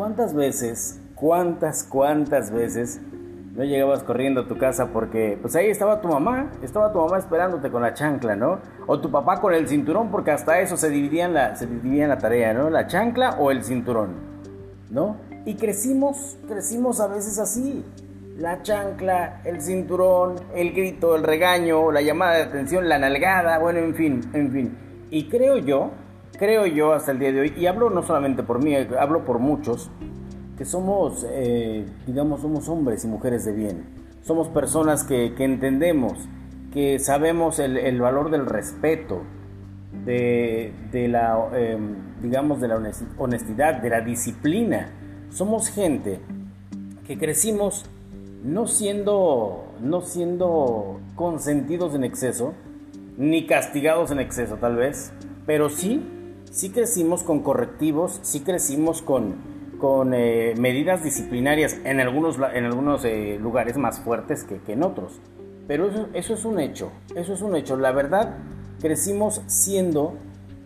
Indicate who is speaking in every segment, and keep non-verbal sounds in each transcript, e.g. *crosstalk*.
Speaker 1: ¿cuántas veces, cuántas, cuántas veces no llegabas corriendo a tu casa porque pues ahí estaba tu mamá, estaba tu mamá esperándote con la chancla, ¿no? O tu papá con el cinturón porque hasta eso se dividían la, se dividían la tarea, ¿no? La chancla o el cinturón, ¿no? Y crecimos, crecimos a veces así. La chancla, el cinturón, el grito, el regaño, la llamada de atención, la nalgada, bueno, en fin, en fin. Y creo yo creo yo hasta el día de hoy, y hablo no solamente por mí, hablo por muchos, que somos, eh, digamos, somos hombres y mujeres de bien. Somos personas que, entendemos, que sabemos el, valor del respeto, de, la, em, digamos, de la honestidad, de la disciplina. Somos gente que crecimos no siendo, no siendo consentidos en exceso, ni castigados en exceso tal vez, pero sí sí crecimos con correctivos, sí crecimos con, con eh, medidas disciplinarias en algunos, en algunos eh, lugares más fuertes que, en otros. Pero eso, eso, es un hecho, eso es un hecho. La verdad, crecimos siendo,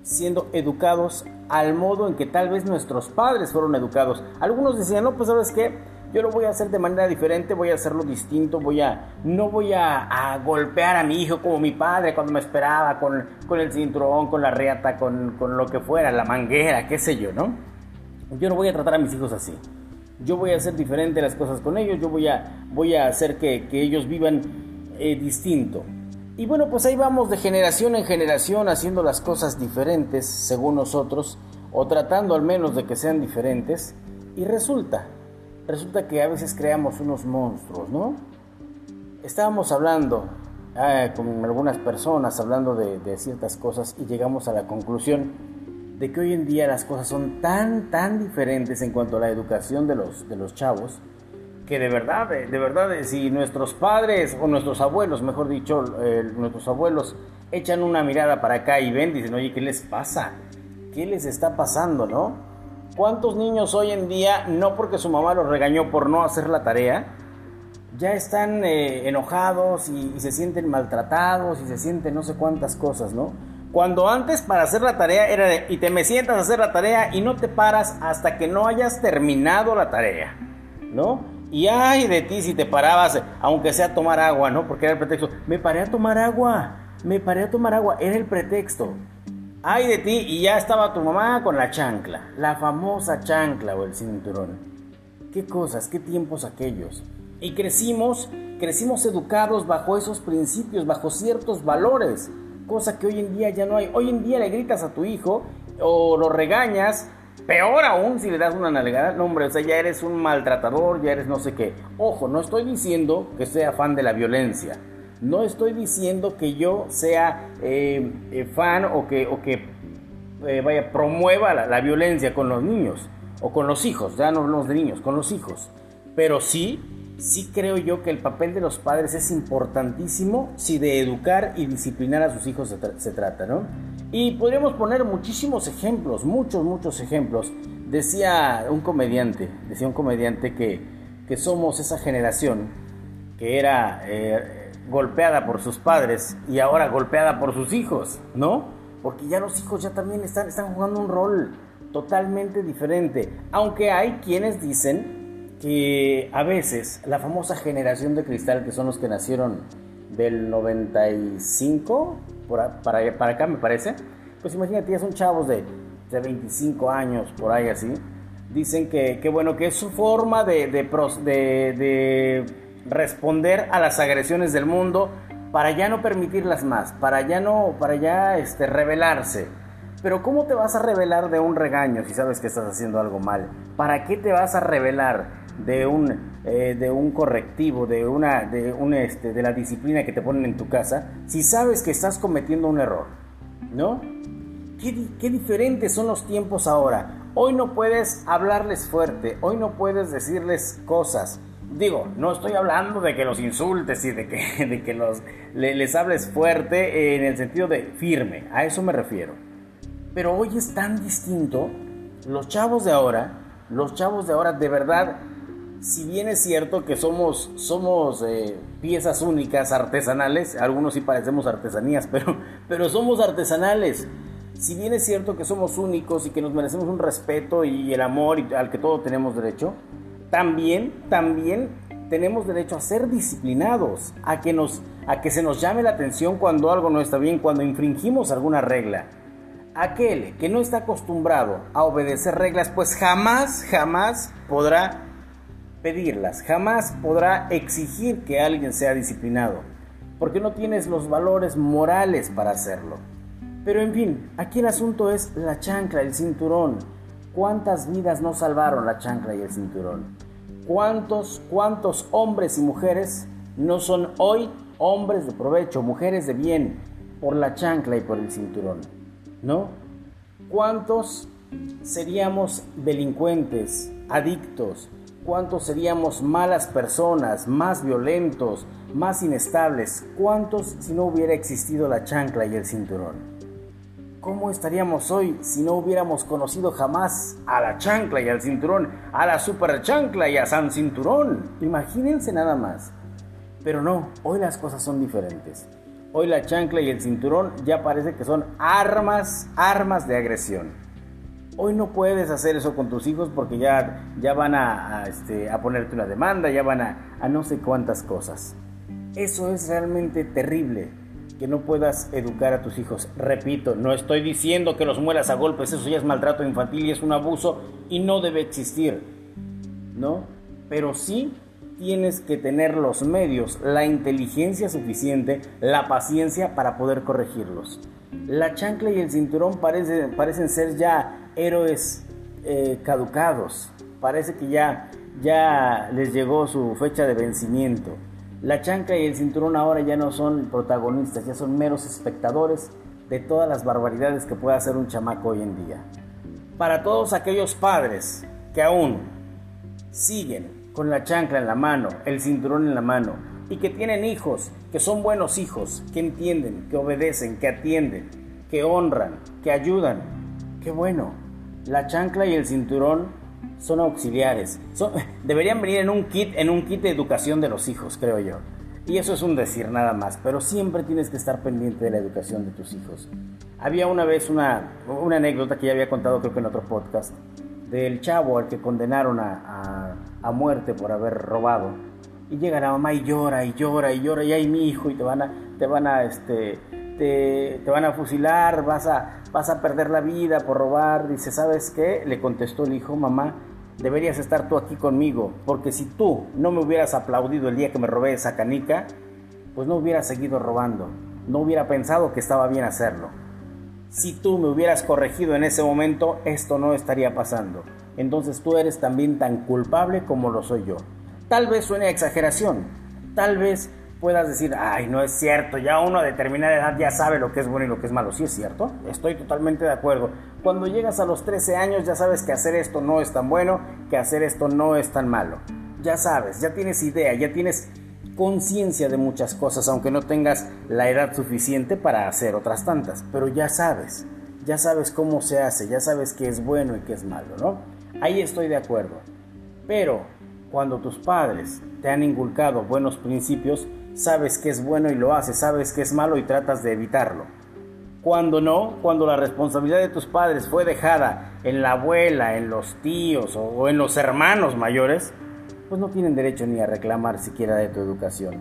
Speaker 1: siendo educados al modo en que tal vez nuestros padres fueron educados. Algunos decían, no, pues sabes qué, yo lo voy a hacer de manera diferente, voy a hacerlo distinto, voy a, no voy a, golpear a mi hijo como mi padre cuando me esperaba, con, con el cinturón, con la reata, con, con, lo que fuera, la manguera, qué sé yo, ¿no? Yo no voy a tratar a mis hijos así. Yo voy a hacer diferente las cosas con ellos, yo voy a, voy a hacer que, que ellos vivan eh, distinto. Y bueno, pues ahí vamos de generación en generación haciendo las cosas diferentes según nosotros, o tratando al menos de que sean diferentes, y resulta resulta que a veces creamos unos monstruos, ¿no? Estábamos hablando ah, con algunas personas, hablando de, ciertas cosas y llegamos a la conclusión de que hoy en día las cosas son tan, tan diferentes en cuanto a la educación de los, de los chavos, que de verdad, de, verdad, si nuestros padres o nuestros abuelos, mejor dicho, nuestros abuelos echan una mirada para acá y ven, dicen, oye, ¿qué les pasa? ¿Qué les está pasando, no? ¿Cuántos niños hoy en día, no porque su mamá los regañó por no hacer la tarea, ya están eh, enojados y, se sienten maltratados y se sienten no sé cuántas cosas, ¿no? Cuando antes para hacer la tarea era de, y te me sientas a hacer la tarea y no te paras hasta que no hayas terminado la tarea, ¿no? Y ay de ti si te parabas, aunque sea a tomar agua, ¿no? Porque era el pretexto. Me paré a tomar agua, me paré a tomar agua, era el pretexto. Ay de ti y ya estaba tu mamá con la chancla, la famosa chancla o el cinturón. Qué cosas, qué tiempos aquellos. Y crecimos, crecimos educados bajo esos principios, bajo ciertos valores, cosa que hoy en día ya no hay. Hoy en día le gritas a tu hijo o lo regañas, peor aún si le das una nalgada, no hombre, o sea, ya eres un maltratador, ya eres no sé qué. Ojo, no estoy diciendo que sea fan de la violencia no estoy diciendo que yo sea eh, eh, fan o que, o que eh, vaya, promueva la, violencia con los niños o con los hijos, ya no hablamos de niños, con los hijos. Pero sí, sí creo yo que el papel de los padres es importantísimo si de educar y disciplinar a sus hijos se, trata, ¿no? Y podríamos poner muchísimos ejemplos, muchos, muchos ejemplos. Decía un comediante, decía un comediante que, que somos esa generación que era golpeada por sus padres y ahora golpeada por sus hijos, ¿no? Porque ya los hijos ya también están, están jugando un rol totalmente diferente. Aunque hay quienes dicen que a veces la famosa generación de cristal, que son los que nacieron del 95, para, para acá me parece, pues imagínate, ya son chavos de, de 25 años, por ahí así, dicen que, que bueno, que es su forma de, de responder a las agresiones del mundo para ya no permitirlas más, para ya no, para ya este, rebelarse. Pero ¿cómo te vas a revelar de un regaño si sabes que estás haciendo algo mal? ¿Para qué te vas a revelar de un, eh, de un correctivo, de, una, de, un, este, de la disciplina que te ponen en tu casa si sabes que estás cometiendo un error? ¿No? ¿Qué, qué diferentes son los tiempos ahora? Hoy no puedes hablarles fuerte, hoy no puedes decirles cosas, Digo, no estoy hablando de que los insultes y de que, *laughs* de que los, les hables fuerte en el sentido de firme, a eso me refiero. Pero hoy es tan distinto, los chavos de ahora, los chavos de ahora de verdad, si bien es cierto que somos, somos eh, piezas únicas, artesanales, algunos sí parecemos artesanías, *laughs* pero, pero somos artesanales. si bien es cierto que somos únicos y que nos merecemos un respeto y el amor al que todos tenemos derecho, también, también tenemos derecho a ser disciplinados, a que, nos, a que se nos llame la atención cuando algo no está bien, cuando infringimos alguna regla. Aquel que no está acostumbrado a obedecer reglas, pues jamás, jamás podrá pedirlas, jamás podrá exigir que alguien sea disciplinado, porque no tienes los valores morales para hacerlo. Pero en fin, aquí el asunto es la chancla, el cinturón. ¿Cuántas vidas no salvaron la chancla y el cinturón? ¿Cuántos, cuántos hombres y mujeres no son hoy hombres de provecho, mujeres de bien, por la chancla y por el cinturón? ¿No? ¿Cuántos seríamos delincuentes, adictos? ¿Cuántos seríamos malas personas, más violentos, más inestables? ¿Cuántos si no hubiera existido la chancla y el cinturón? ¿Cómo estaríamos hoy si no hubiéramos conocido jamás a la chancla y al cinturón, a la super chancla y a San Cinturón? Imagínense nada más. Pero no, hoy las cosas son diferentes. Hoy la chancla y el cinturón ya parece que son armas, armas de agresión. Hoy no puedes hacer eso con tus hijos porque ya, ya van a, este, a ponerte una demanda, ya van a, a no sé cuántas cosas. Eso es realmente terrible que no puedas educar a tus hijos. Repito, no estoy diciendo que los mueras a golpes, eso ya es maltrato infantil y es un abuso y no debe existir, ¿no? Pero sí tienes que tener los medios, la inteligencia suficiente, la paciencia para poder corregirlos. La chancla y el cinturón parecen ser ya héroes eh, caducados, parece que ya, ya les llegó su fecha de vencimiento. La chancla y el cinturón ahora ya no son protagonistas, ya son meros espectadores de todas las barbaridades que puede hacer un chamaco hoy en día. Para todos aquellos padres que aún siguen con la chancla en la mano, el cinturón en la mano, y que tienen hijos, que son buenos hijos, que entienden, que obedecen, que atienden, que honran, que ayudan, qué bueno. La chancla y el cinturón son auxiliares. *laughs* deberían venir en un kit, en un kit de educación de los hijos, creo yo. Y eso es un decir nada más, pero siempre tienes que estar pendiente de la educación de tus hijos. Había una vez una, una anécdota que ya había contado creo que en otro podcast, del chavo al que condenaron a, a, muerte por haber robado. Y llega la mamá y llora y llora y llora y hay mi hijo y te van a, te van a, este, te, van a fusilar, vas a, vas a perder la vida por robar. Dice, ¿sabes qué? Le contestó el hijo, mamá, deberías estar tú aquí conmigo, porque si tú no me hubieras aplaudido el día que me robé esa canica, pues no hubiera seguido robando, no hubiera pensado que estaba bien hacerlo. Si tú me hubieras corregido en ese momento, esto no estaría pasando. Entonces tú eres también tan culpable como lo soy yo. Tal vez suene exageración, tal vez puedas decir, ay, no es cierto, ya uno a determinada edad ya sabe lo que es bueno y lo que es malo. Sí es cierto, estoy totalmente de acuerdo. Cuando llegas a los 13 años ya sabes que hacer esto no es tan bueno, que hacer esto no es tan malo. Ya sabes, ya tienes idea, ya tienes conciencia de muchas cosas, aunque no tengas la edad suficiente para hacer otras tantas, pero ya sabes, ya sabes cómo se hace, ya sabes qué es bueno y qué es malo, ¿no? Ahí estoy de acuerdo. Pero cuando tus padres te han inculcado buenos principios, sabes que es bueno y lo haces, sabes que es malo y tratas de evitarlo. Cuando no, cuando la responsabilidad de tus padres fue dejada en la abuela, en los tíos o en los hermanos mayores, pues no tienen derecho ni a reclamar siquiera de tu educación.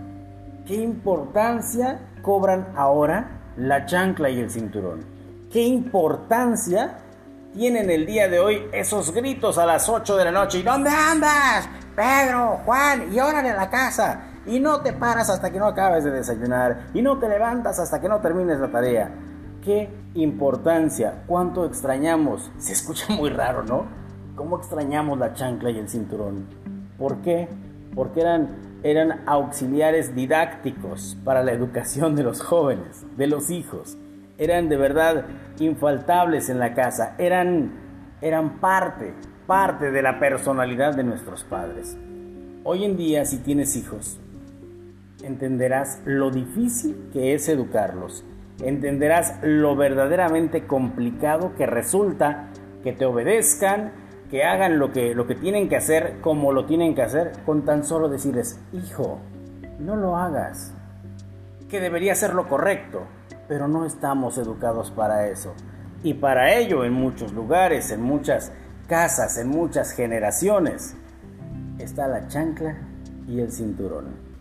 Speaker 1: ¿Qué importancia cobran ahora la chancla y el cinturón? ¿Qué importancia tienen el día de hoy esos gritos a las 8 de la noche? ¿Y dónde andas? Pedro, Juan, y órale la casa y no te paras hasta que no acabes de desayunar y no te levantas hasta que no termines la tarea. Qué importancia, cuánto extrañamos. Se escucha muy raro, ¿no? ¿Cómo extrañamos la chancla y el cinturón? ¿Por qué? Porque eran, eran auxiliares didácticos para la educación de los jóvenes, de los hijos. Eran de verdad infaltables en la casa, eran, eran parte, parte de la personalidad de nuestros padres. Hoy en día, si tienes hijos, entenderás lo difícil que es educarlos. Entenderás lo verdaderamente complicado que resulta que te obedezcan, que hagan lo que, lo que tienen que hacer como lo tienen que hacer, con tan solo decirles, hijo, no lo hagas, que debería ser lo correcto, pero no estamos educados para eso. Y para ello en muchos lugares, en muchas casas, en muchas generaciones, está la chancla y el cinturón.